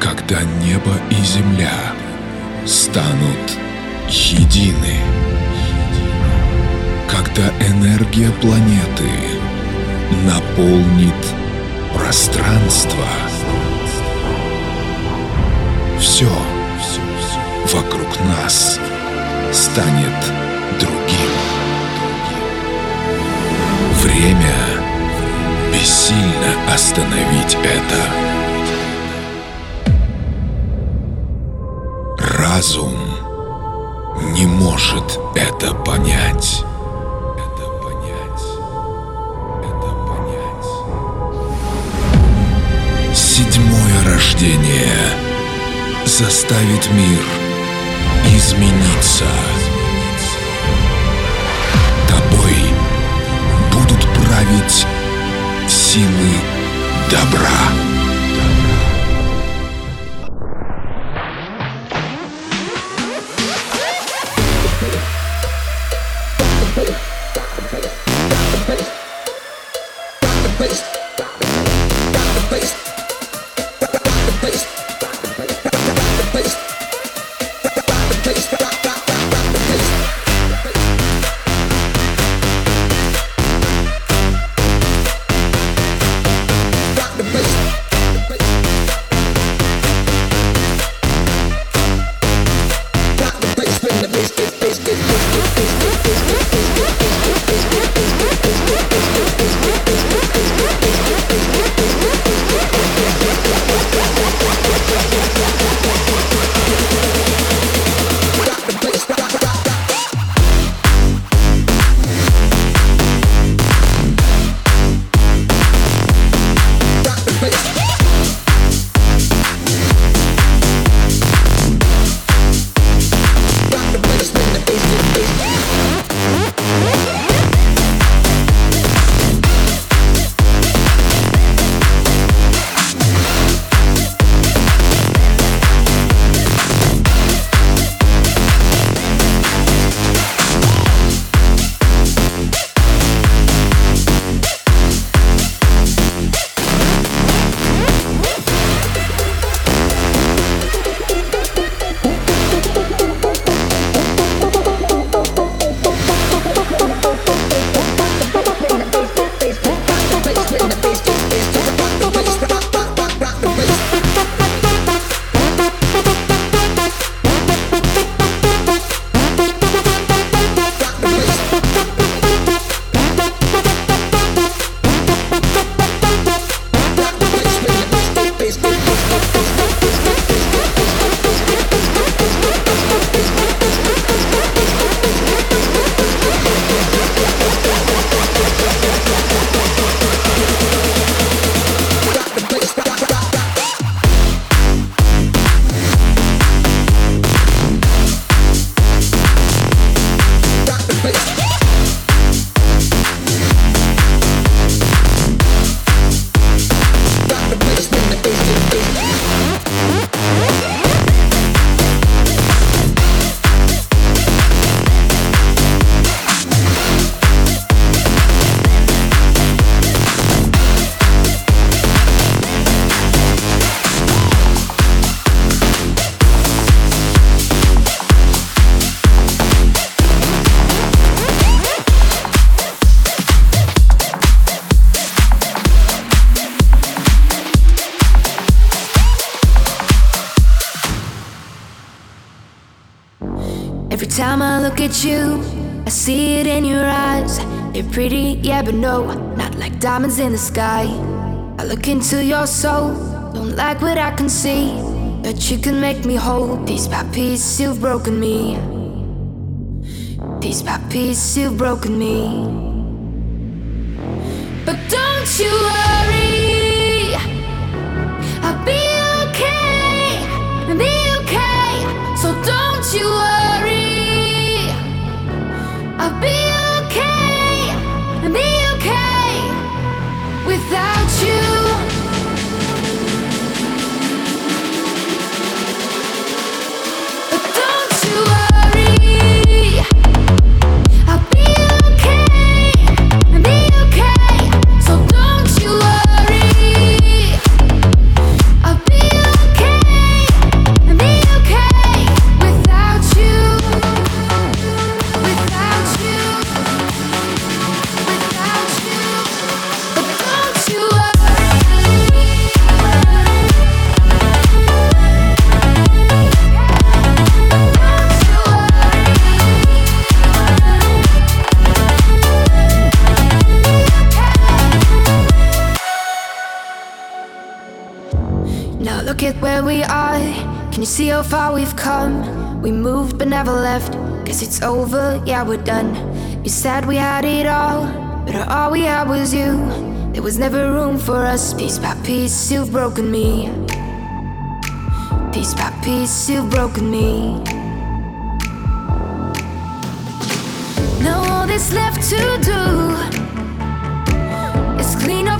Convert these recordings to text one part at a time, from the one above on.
когда небо и земля станут едины, когда энергия планеты наполнит пространство. Все вокруг нас станет другим. Время бессильно остановить это. Разум не может это понять. Седьмое рождение заставит мир измениться. Тобой будут править силы добра. You. I see it in your eyes. They're pretty, yeah, but no, not like diamonds in the sky. I look into your soul, don't like what I can see. But you can make me whole. Piece by piece, you've broken me. Piece by piece, you've broken me. But don't you worry, I'll be okay, I'll be okay. So don't you worry. I've been Can you see how far we've come? We moved but never left. Guess it's over, yeah, we're done. You said we had it all, but all we had was you. There was never room for us. Piece by piece, you've broken me. Piece by piece, you've broken me. Now all that's left to do is clean up.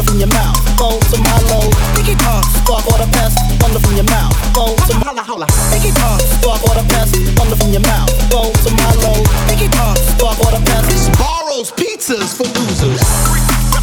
thunder from your mouth, to my low. Biggie spark all the pest, thunder from your mouth, to my. Biggie spark all the pest, thunder from your mouth, to my low. Biggie spark all the pest. This borrows pizzas for losers.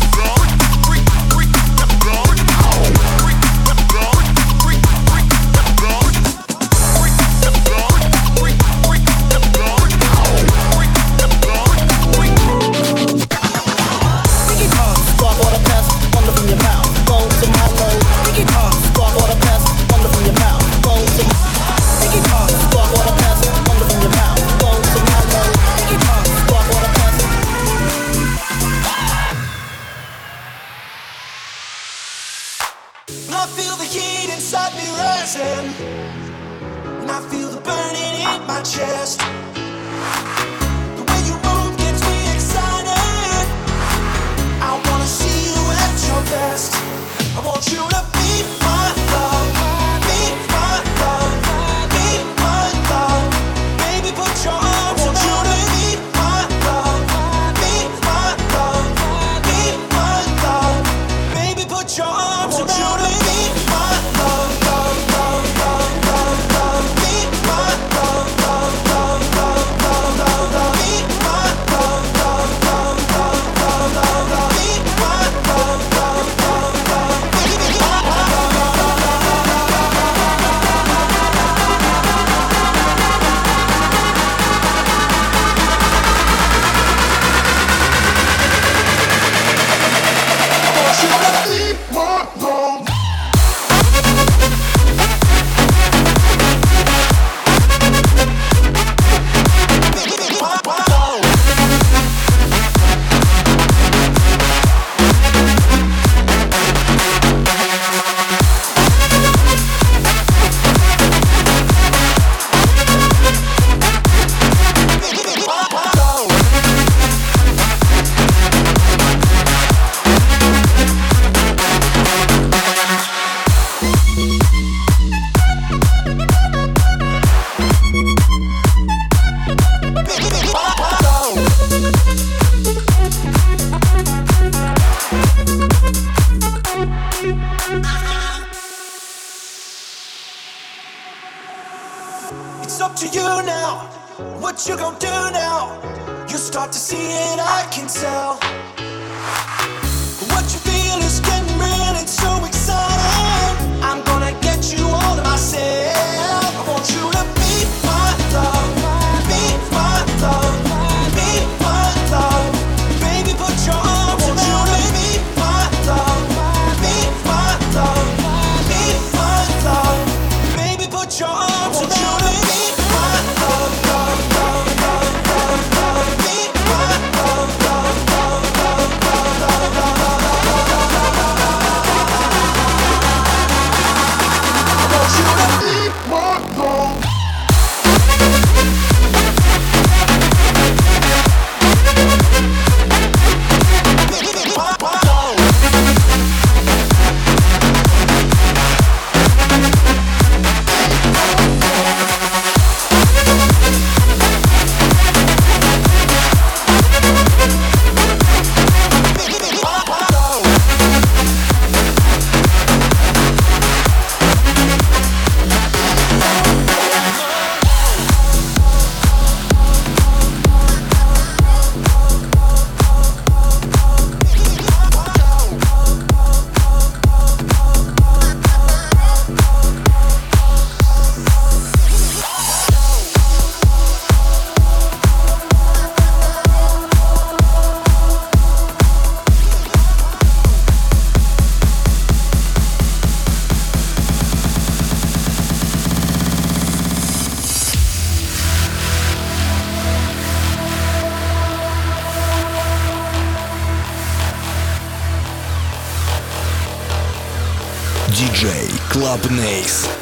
Ace.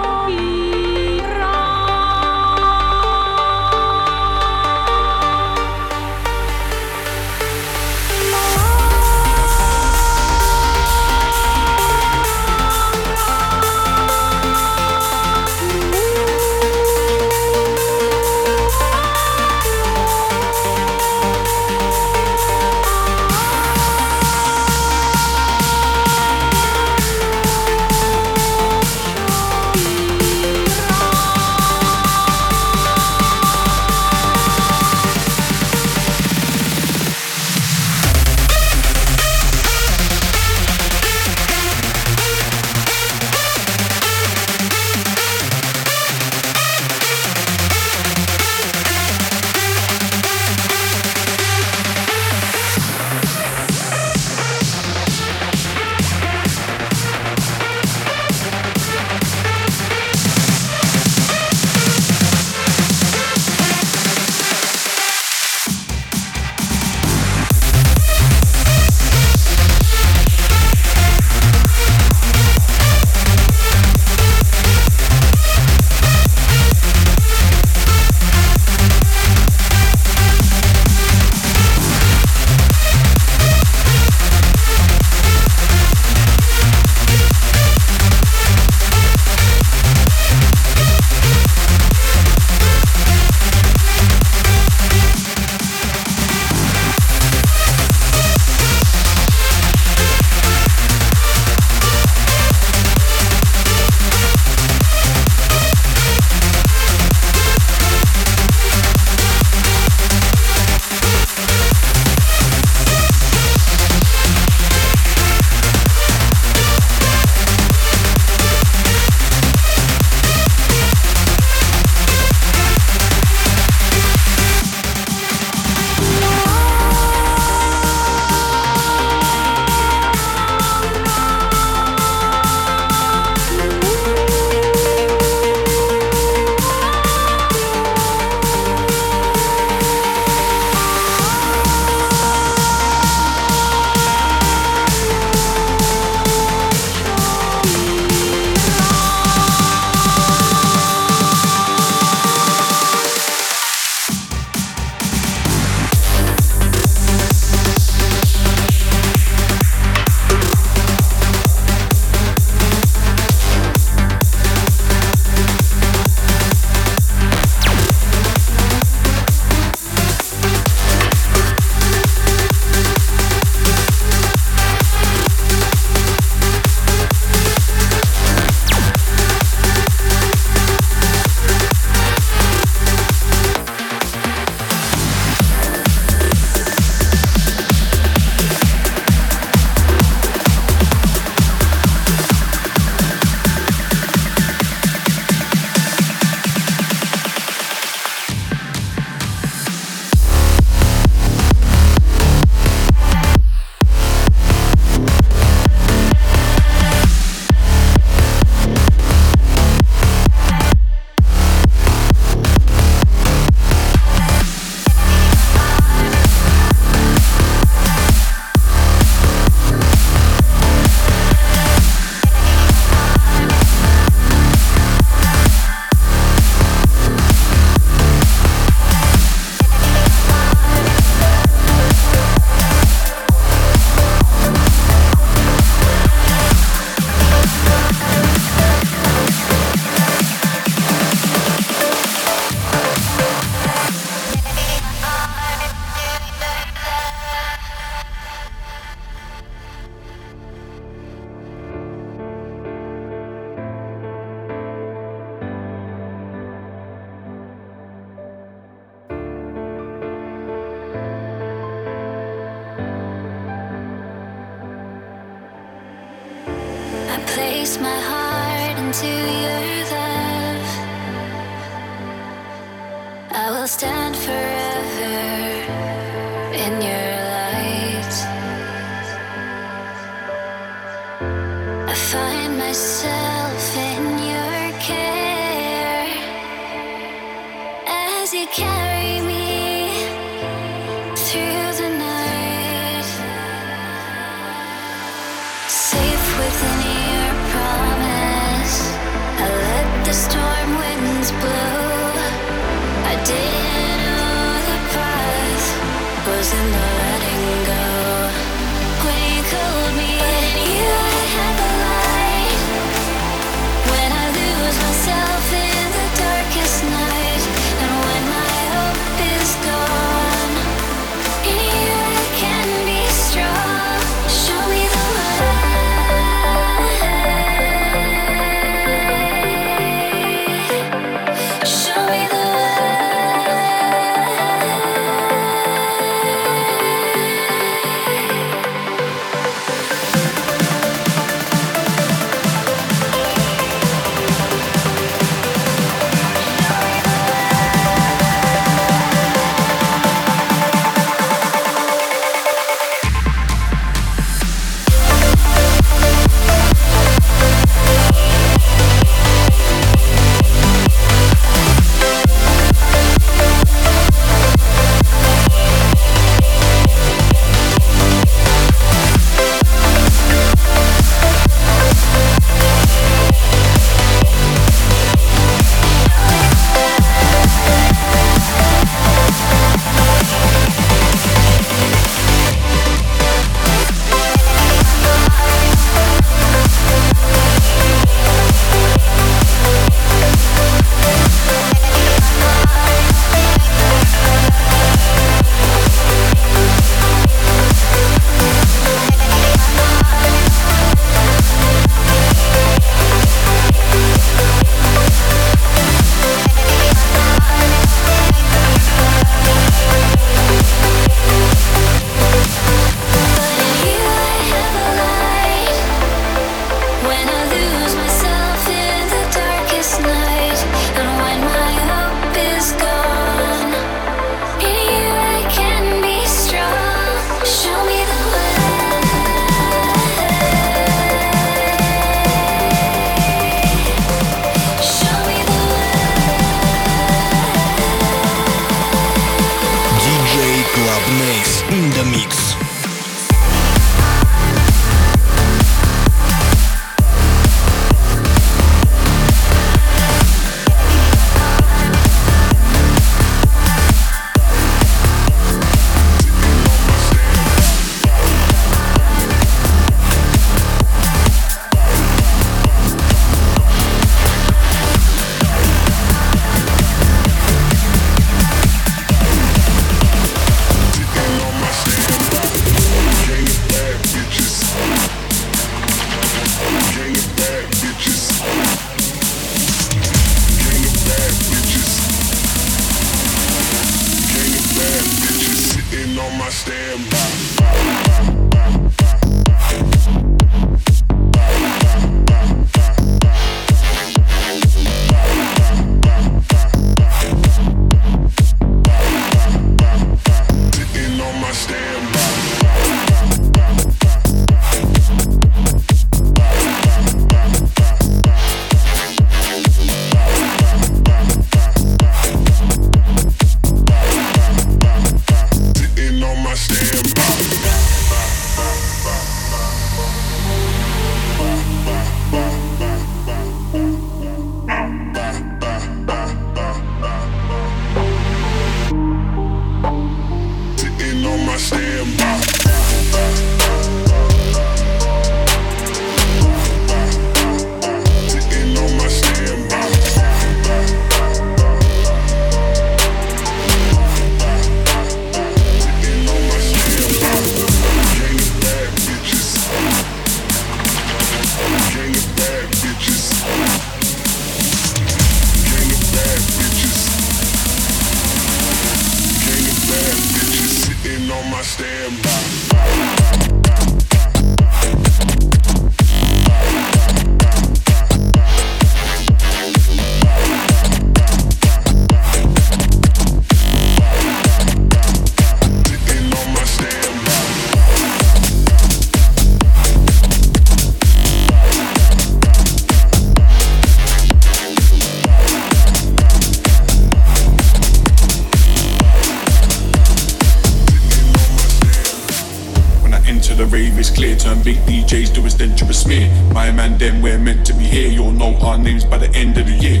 to the rave, it's clear. Turn big DJs to a stenturous smear. My man, then we're meant to be here. You'll know our names by the end of the year.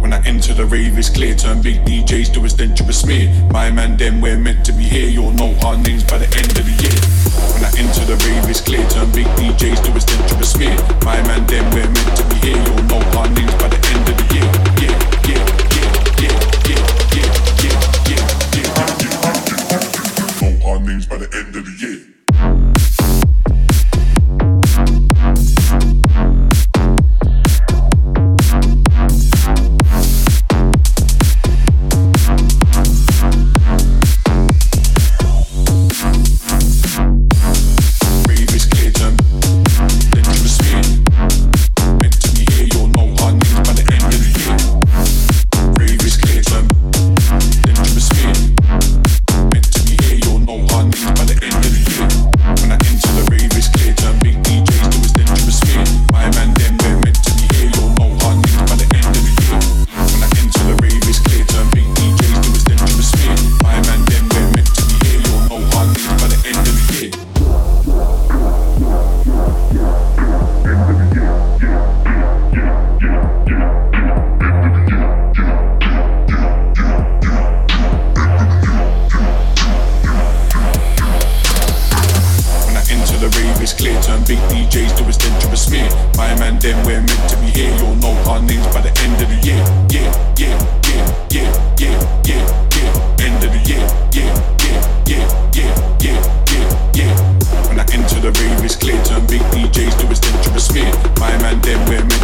When I enter the rave, it's clear. Turn big DJs to a stenturous smear. My man, then we're meant to be here. You'll know our names by the end of the year. When I enter the rave, it's clear. Turn big DJs to a stenturous smear. My man, then we're meant to be here. You'll know our names by the end of the year. Yeah, yeah. DJs do his dangerous fear. My man, them, we're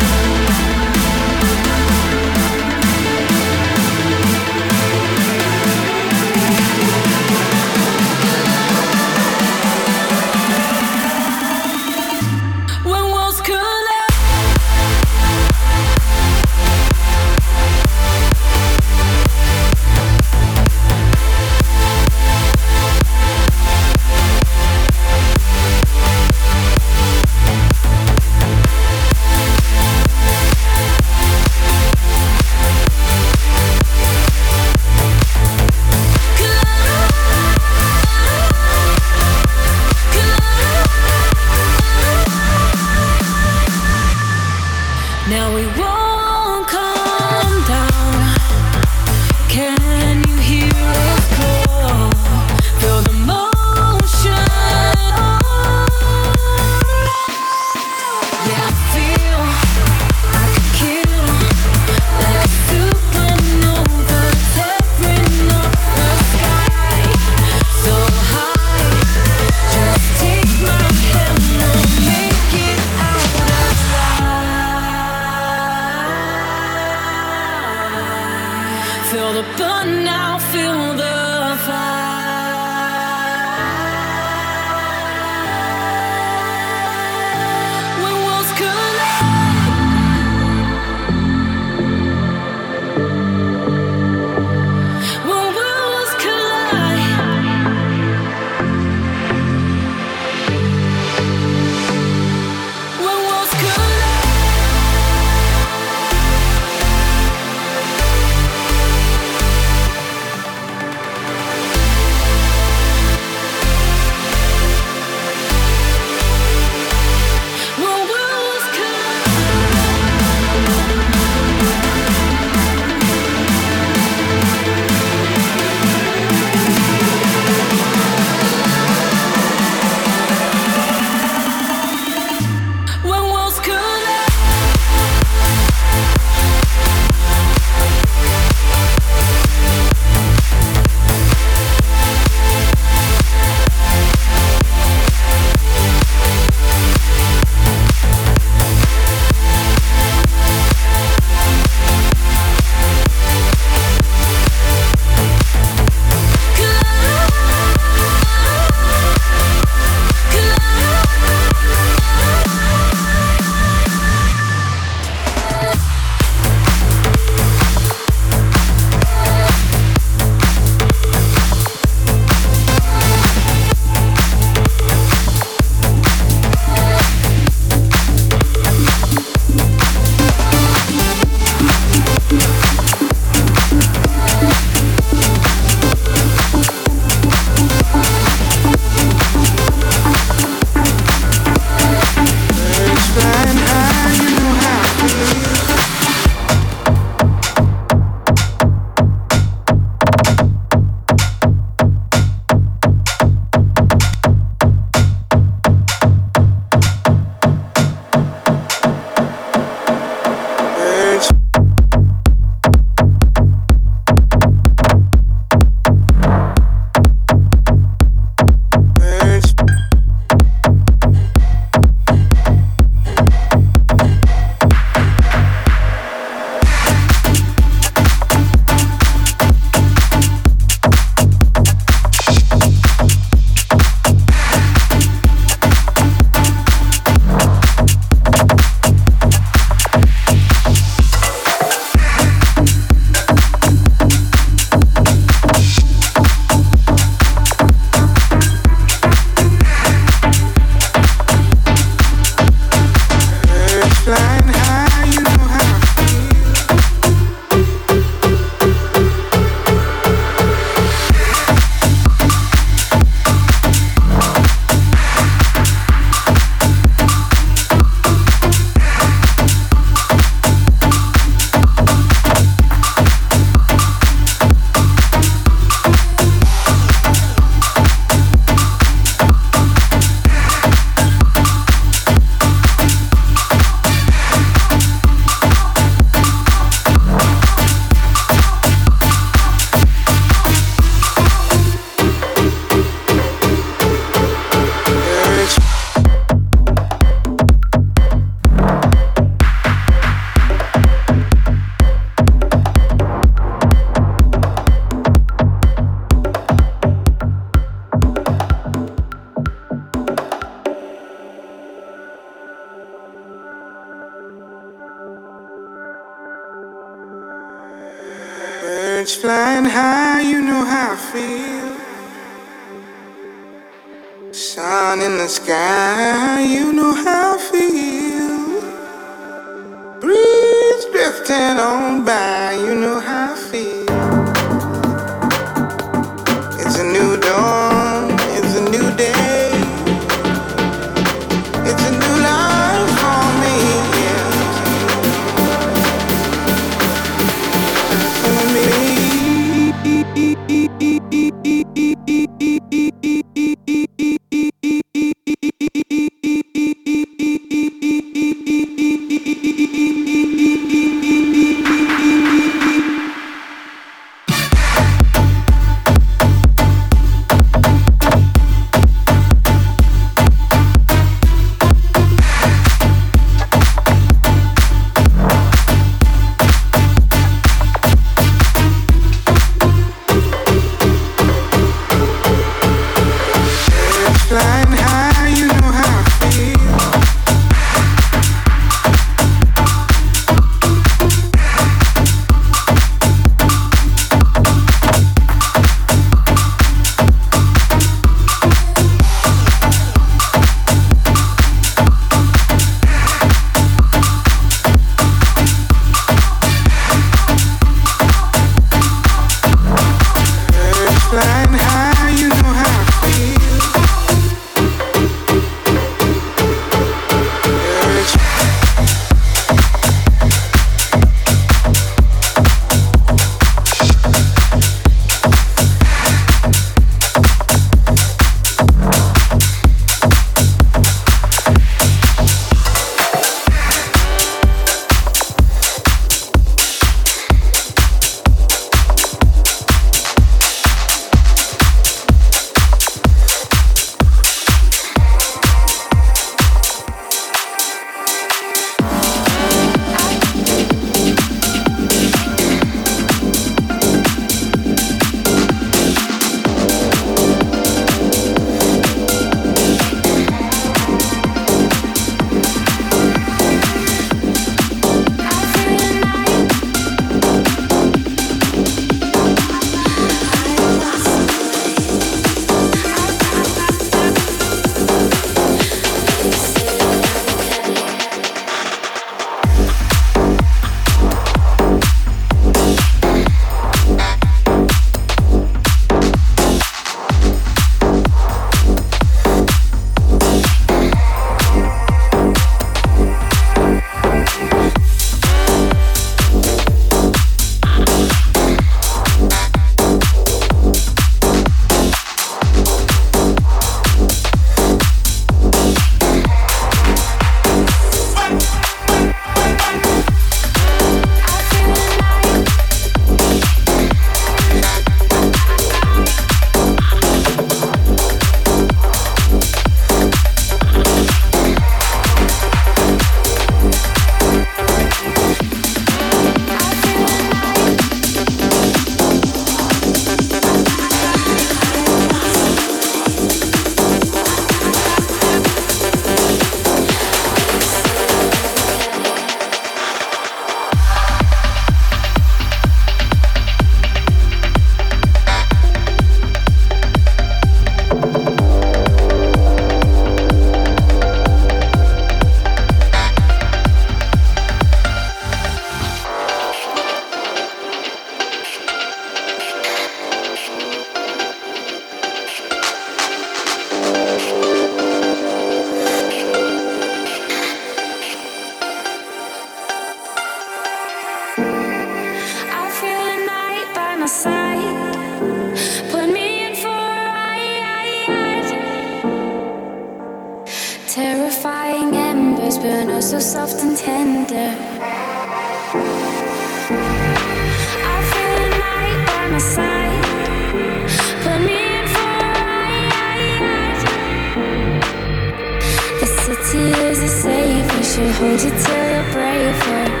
should hold it till you're braver.